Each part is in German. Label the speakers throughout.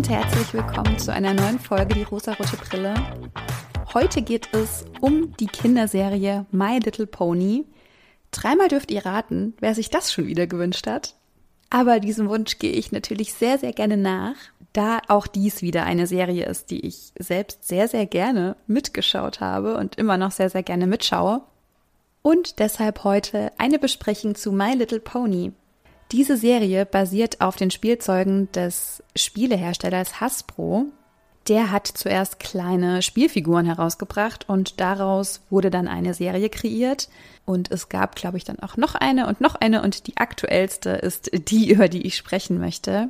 Speaker 1: und herzlich willkommen zu einer neuen Folge Die rosarote Brille. Heute geht es um die Kinderserie My Little Pony. Dreimal dürft ihr raten, wer sich das schon wieder gewünscht hat. Aber diesem Wunsch gehe ich natürlich sehr, sehr gerne nach, da auch dies wieder eine Serie ist, die ich selbst sehr, sehr gerne mitgeschaut habe und immer noch sehr, sehr gerne mitschaue. Und deshalb heute eine Besprechung zu My Little Pony. Diese Serie basiert auf den Spielzeugen des Spieleherstellers Hasbro. Der hat zuerst kleine Spielfiguren herausgebracht und daraus wurde dann eine Serie kreiert. Und es gab, glaube ich, dann auch noch eine und noch eine und die aktuellste ist die, über die ich sprechen möchte.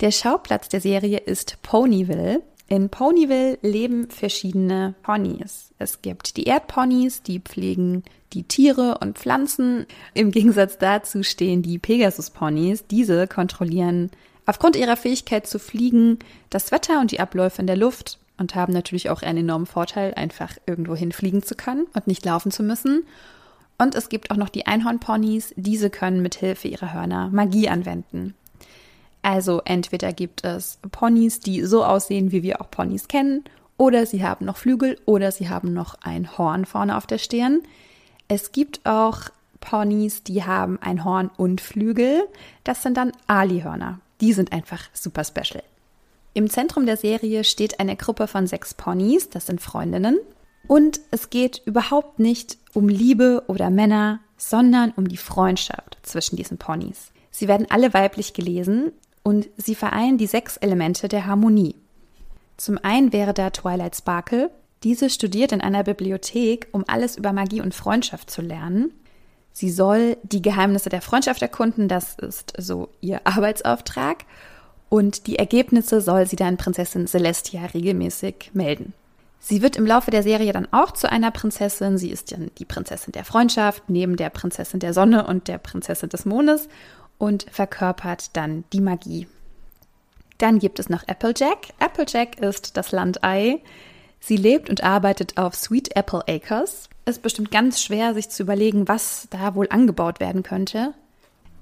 Speaker 1: Der Schauplatz der Serie ist Ponyville. In Ponyville leben verschiedene Ponys. Es gibt die Erdponys, die pflegen die Tiere und Pflanzen. Im Gegensatz dazu stehen die Pegasus-Ponys. Diese kontrollieren aufgrund ihrer Fähigkeit zu fliegen das Wetter und die Abläufe in der Luft und haben natürlich auch einen enormen Vorteil, einfach irgendwo hinfliegen zu können und nicht laufen zu müssen. Und es gibt auch noch die Einhornponys. Diese können mit Hilfe ihrer Hörner Magie anwenden. Also entweder gibt es Ponys, die so aussehen, wie wir auch Ponys kennen, oder sie haben noch Flügel oder sie haben noch ein Horn vorne auf der Stirn. Es gibt auch Ponys, die haben ein Horn und Flügel. Das sind dann Ali-Hörner. Die sind einfach super special. Im Zentrum der Serie steht eine Gruppe von sechs Ponys, das sind Freundinnen. Und es geht überhaupt nicht um Liebe oder Männer, sondern um die Freundschaft zwischen diesen Ponys. Sie werden alle weiblich gelesen und sie vereinen die sechs Elemente der Harmonie. Zum einen wäre da Twilight Sparkle. Diese studiert in einer Bibliothek, um alles über Magie und Freundschaft zu lernen. Sie soll die Geheimnisse der Freundschaft erkunden, das ist so ihr Arbeitsauftrag. Und die Ergebnisse soll sie dann Prinzessin Celestia regelmäßig melden. Sie wird im Laufe der Serie dann auch zu einer Prinzessin. Sie ist dann die Prinzessin der Freundschaft, neben der Prinzessin der Sonne und der Prinzessin des Mondes und verkörpert dann die Magie. Dann gibt es noch Applejack. Applejack ist das Landei. Sie lebt und arbeitet auf Sweet Apple Acres. Es ist bestimmt ganz schwer, sich zu überlegen, was da wohl angebaut werden könnte.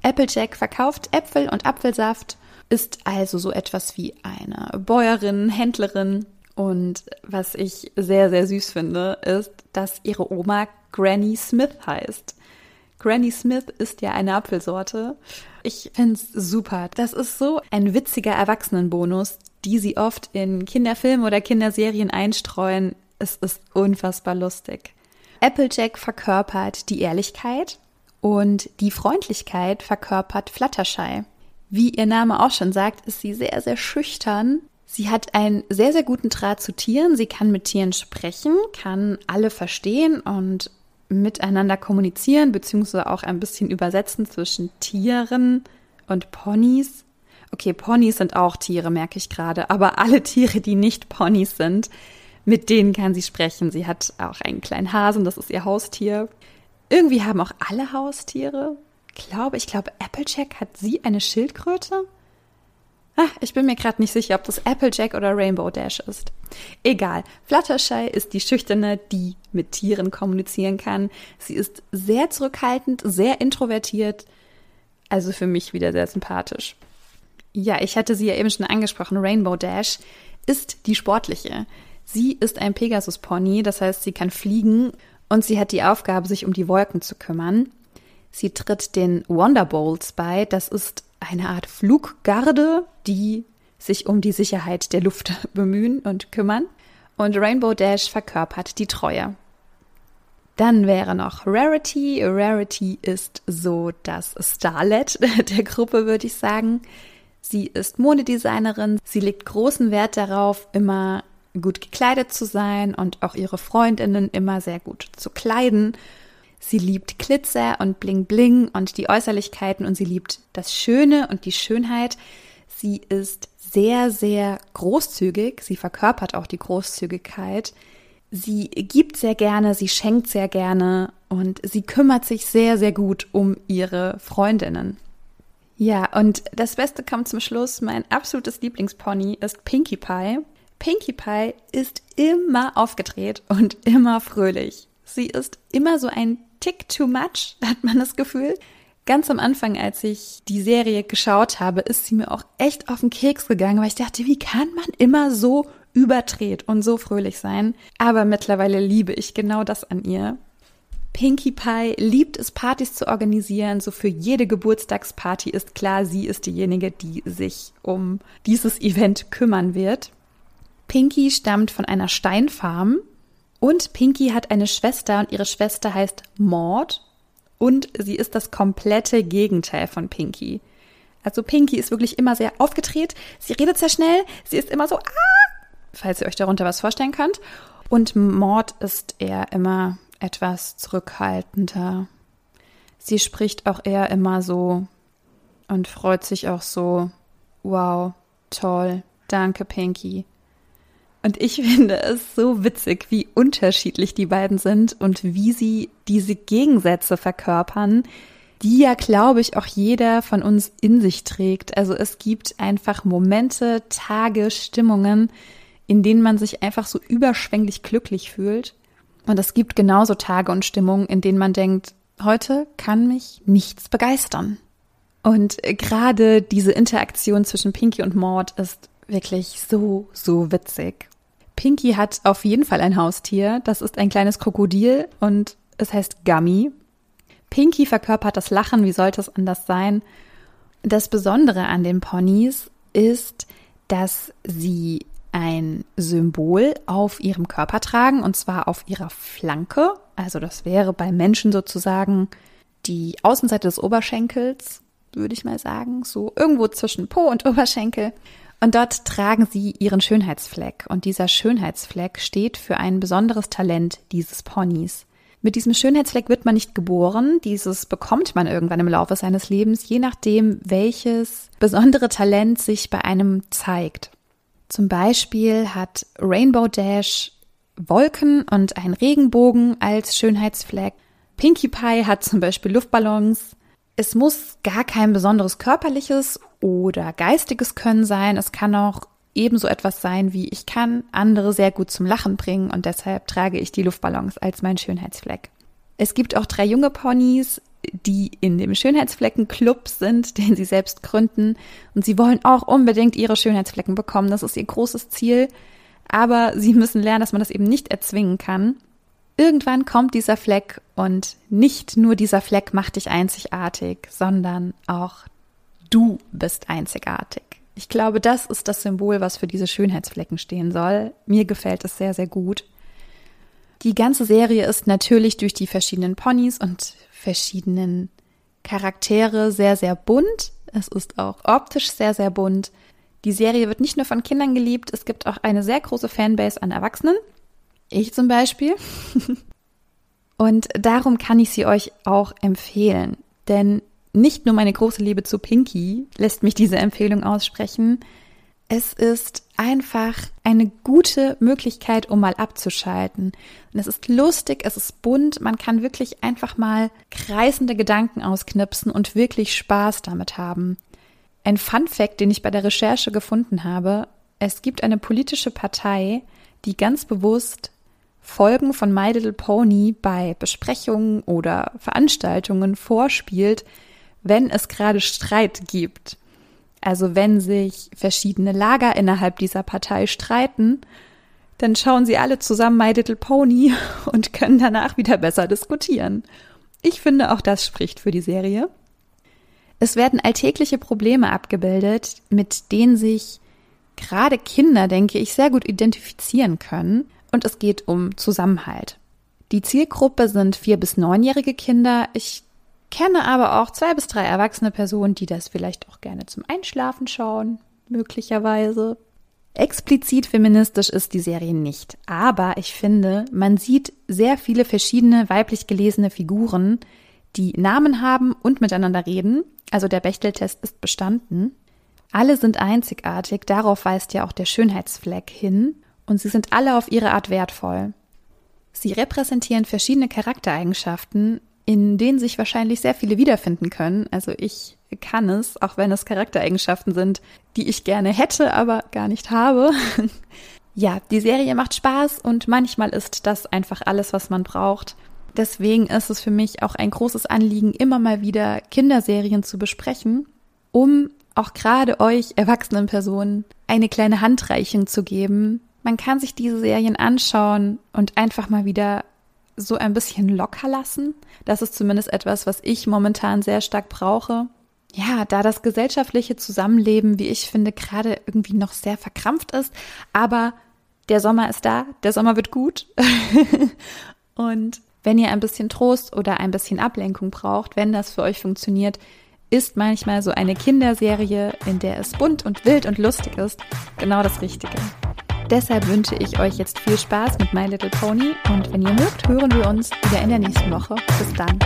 Speaker 1: Applejack verkauft Äpfel und Apfelsaft, ist also so etwas wie eine Bäuerin, Händlerin. Und was ich sehr, sehr süß finde, ist, dass ihre Oma Granny Smith heißt. Granny Smith ist ja eine Apfelsorte. Ich finde es super. Das ist so ein witziger Erwachsenenbonus, die sie oft in Kinderfilmen oder Kinderserien einstreuen. Es ist unfassbar lustig. Applejack verkörpert die Ehrlichkeit und die Freundlichkeit verkörpert Fluttershy. Wie ihr Name auch schon sagt, ist sie sehr, sehr schüchtern. Sie hat einen sehr, sehr guten Draht zu Tieren. Sie kann mit Tieren sprechen, kann alle verstehen und miteinander kommunizieren, beziehungsweise auch ein bisschen übersetzen zwischen Tieren und Ponys. Okay, Ponys sind auch Tiere, merke ich gerade, aber alle Tiere, die nicht Ponys sind, mit denen kann sie sprechen. Sie hat auch einen kleinen Hasen, das ist ihr Haustier. Irgendwie haben auch alle Haustiere. Glaube, ich glaube, Applejack hat sie eine Schildkröte. Ah, ich bin mir gerade nicht sicher, ob das Applejack oder Rainbow Dash ist. Egal. Fluttershy ist die Schüchterne, die mit Tieren kommunizieren kann. Sie ist sehr zurückhaltend, sehr introvertiert. Also für mich wieder sehr sympathisch. Ja, ich hatte sie ja eben schon angesprochen. Rainbow Dash ist die sportliche. Sie ist ein Pegasus-Pony, das heißt, sie kann fliegen und sie hat die Aufgabe, sich um die Wolken zu kümmern. Sie tritt den Wonderbolts bei. Das ist eine Art Fluggarde, die sich um die Sicherheit der Luft bemühen und kümmern. Und Rainbow Dash verkörpert die Treue. Dann wäre noch Rarity. Rarity ist so das Starlet der Gruppe, würde ich sagen. Sie ist Modedesignerin. Sie legt großen Wert darauf, immer gut gekleidet zu sein und auch ihre Freundinnen immer sehr gut zu kleiden. Sie liebt Glitzer und Bling Bling und die Äußerlichkeiten und sie liebt das Schöne und die Schönheit. Sie ist sehr, sehr großzügig. Sie verkörpert auch die Großzügigkeit. Sie gibt sehr gerne, sie schenkt sehr gerne und sie kümmert sich sehr, sehr gut um ihre Freundinnen. Ja, und das Beste kommt zum Schluss. Mein absolutes Lieblingspony ist Pinkie Pie. Pinkie Pie ist immer aufgedreht und immer fröhlich. Sie ist immer so ein Tick too much, hat man das Gefühl. Ganz am Anfang, als ich die Serie geschaut habe, ist sie mir auch echt auf den Keks gegangen, weil ich dachte, wie kann man immer so überdreht und so fröhlich sein? Aber mittlerweile liebe ich genau das an ihr. Pinkie Pie liebt es, Partys zu organisieren. So für jede Geburtstagsparty ist klar, sie ist diejenige, die sich um dieses Event kümmern wird. Pinkie stammt von einer Steinfarm und Pinkie hat eine Schwester und ihre Schwester heißt Maud und sie ist das komplette Gegenteil von Pinkie. Also Pinkie ist wirklich immer sehr aufgedreht, sie redet sehr schnell, sie ist immer so, ah, falls ihr euch darunter was vorstellen könnt. Und Maud ist eher immer etwas zurückhaltender. Sie spricht auch eher immer so und freut sich auch so. Wow, toll, danke Pinky. Und ich finde es so witzig, wie unterschiedlich die beiden sind und wie sie diese Gegensätze verkörpern, die ja, glaube ich, auch jeder von uns in sich trägt. Also es gibt einfach Momente, Tage, Stimmungen, in denen man sich einfach so überschwänglich glücklich fühlt. Und es gibt genauso Tage und Stimmungen, in denen man denkt, heute kann mich nichts begeistern. Und gerade diese Interaktion zwischen Pinky und Maud ist wirklich so, so witzig. Pinky hat auf jeden Fall ein Haustier. Das ist ein kleines Krokodil und es heißt Gummy. Pinky verkörpert das Lachen, wie sollte es anders sein? Das Besondere an den Ponys ist, dass sie ein Symbol auf ihrem Körper tragen, und zwar auf ihrer Flanke. Also das wäre bei Menschen sozusagen die Außenseite des Oberschenkels, würde ich mal sagen, so irgendwo zwischen Po und Oberschenkel. Und dort tragen sie ihren Schönheitsfleck. Und dieser Schönheitsfleck steht für ein besonderes Talent dieses Ponys. Mit diesem Schönheitsfleck wird man nicht geboren, dieses bekommt man irgendwann im Laufe seines Lebens, je nachdem, welches besondere Talent sich bei einem zeigt. Zum Beispiel hat Rainbow Dash Wolken und einen Regenbogen als Schönheitsfleck. Pinkie Pie hat zum Beispiel Luftballons. Es muss gar kein besonderes körperliches oder geistiges Können sein. Es kann auch ebenso etwas sein wie ich kann andere sehr gut zum Lachen bringen und deshalb trage ich die Luftballons als mein Schönheitsfleck. Es gibt auch drei junge Ponys, die in dem Schönheitsfleckenclub sind, den sie selbst gründen. Und sie wollen auch unbedingt ihre Schönheitsflecken bekommen. Das ist ihr großes Ziel. Aber sie müssen lernen, dass man das eben nicht erzwingen kann. Irgendwann kommt dieser Fleck und nicht nur dieser Fleck macht dich einzigartig, sondern auch du bist einzigartig. Ich glaube, das ist das Symbol, was für diese Schönheitsflecken stehen soll. Mir gefällt es sehr, sehr gut. Die ganze Serie ist natürlich durch die verschiedenen Ponys und verschiedenen Charaktere sehr, sehr bunt. Es ist auch optisch sehr, sehr bunt. Die Serie wird nicht nur von Kindern geliebt, es gibt auch eine sehr große Fanbase an Erwachsenen. Ich zum Beispiel. Und darum kann ich sie euch auch empfehlen. Denn nicht nur meine große Liebe zu Pinky lässt mich diese Empfehlung aussprechen, es ist einfach eine gute Möglichkeit, um mal abzuschalten. Und es ist lustig, es ist bunt, man kann wirklich einfach mal kreisende Gedanken ausknipsen und wirklich Spaß damit haben. Ein Fun Fact, den ich bei der Recherche gefunden habe, es gibt eine politische Partei, die ganz bewusst Folgen von My Little Pony bei Besprechungen oder Veranstaltungen vorspielt, wenn es gerade Streit gibt. Also wenn sich verschiedene Lager innerhalb dieser Partei streiten, dann schauen sie alle zusammen My Little Pony und können danach wieder besser diskutieren. Ich finde, auch das spricht für die Serie. Es werden alltägliche Probleme abgebildet, mit denen sich gerade Kinder, denke ich, sehr gut identifizieren können. Und es geht um Zusammenhalt. Die Zielgruppe sind vier bis neunjährige Kinder. Ich kenne aber auch zwei bis drei erwachsene Personen, die das vielleicht auch gerne zum Einschlafen schauen, möglicherweise. Explizit feministisch ist die Serie nicht, aber ich finde, man sieht sehr viele verschiedene weiblich gelesene Figuren, die Namen haben und miteinander reden. Also der Bechteltest ist bestanden. Alle sind einzigartig, darauf weist ja auch der Schönheitsfleck hin, und sie sind alle auf ihre Art wertvoll. Sie repräsentieren verschiedene Charaktereigenschaften, in denen sich wahrscheinlich sehr viele wiederfinden können. Also ich kann es, auch wenn es Charaktereigenschaften sind, die ich gerne hätte, aber gar nicht habe. ja, die Serie macht Spaß und manchmal ist das einfach alles, was man braucht. Deswegen ist es für mich auch ein großes Anliegen, immer mal wieder Kinderserien zu besprechen, um auch gerade euch erwachsenen Personen eine kleine Handreichung zu geben. Man kann sich diese Serien anschauen und einfach mal wieder so ein bisschen locker lassen. Das ist zumindest etwas, was ich momentan sehr stark brauche. Ja, da das gesellschaftliche Zusammenleben, wie ich finde, gerade irgendwie noch sehr verkrampft ist, aber der Sommer ist da, der Sommer wird gut. und wenn ihr ein bisschen Trost oder ein bisschen Ablenkung braucht, wenn das für euch funktioniert, ist manchmal so eine Kinderserie, in der es bunt und wild und lustig ist, genau das Richtige. Deshalb wünsche ich euch jetzt viel Spaß mit My Little Pony und wenn ihr mögt, hören wir uns wieder in der nächsten Woche. Bis dann.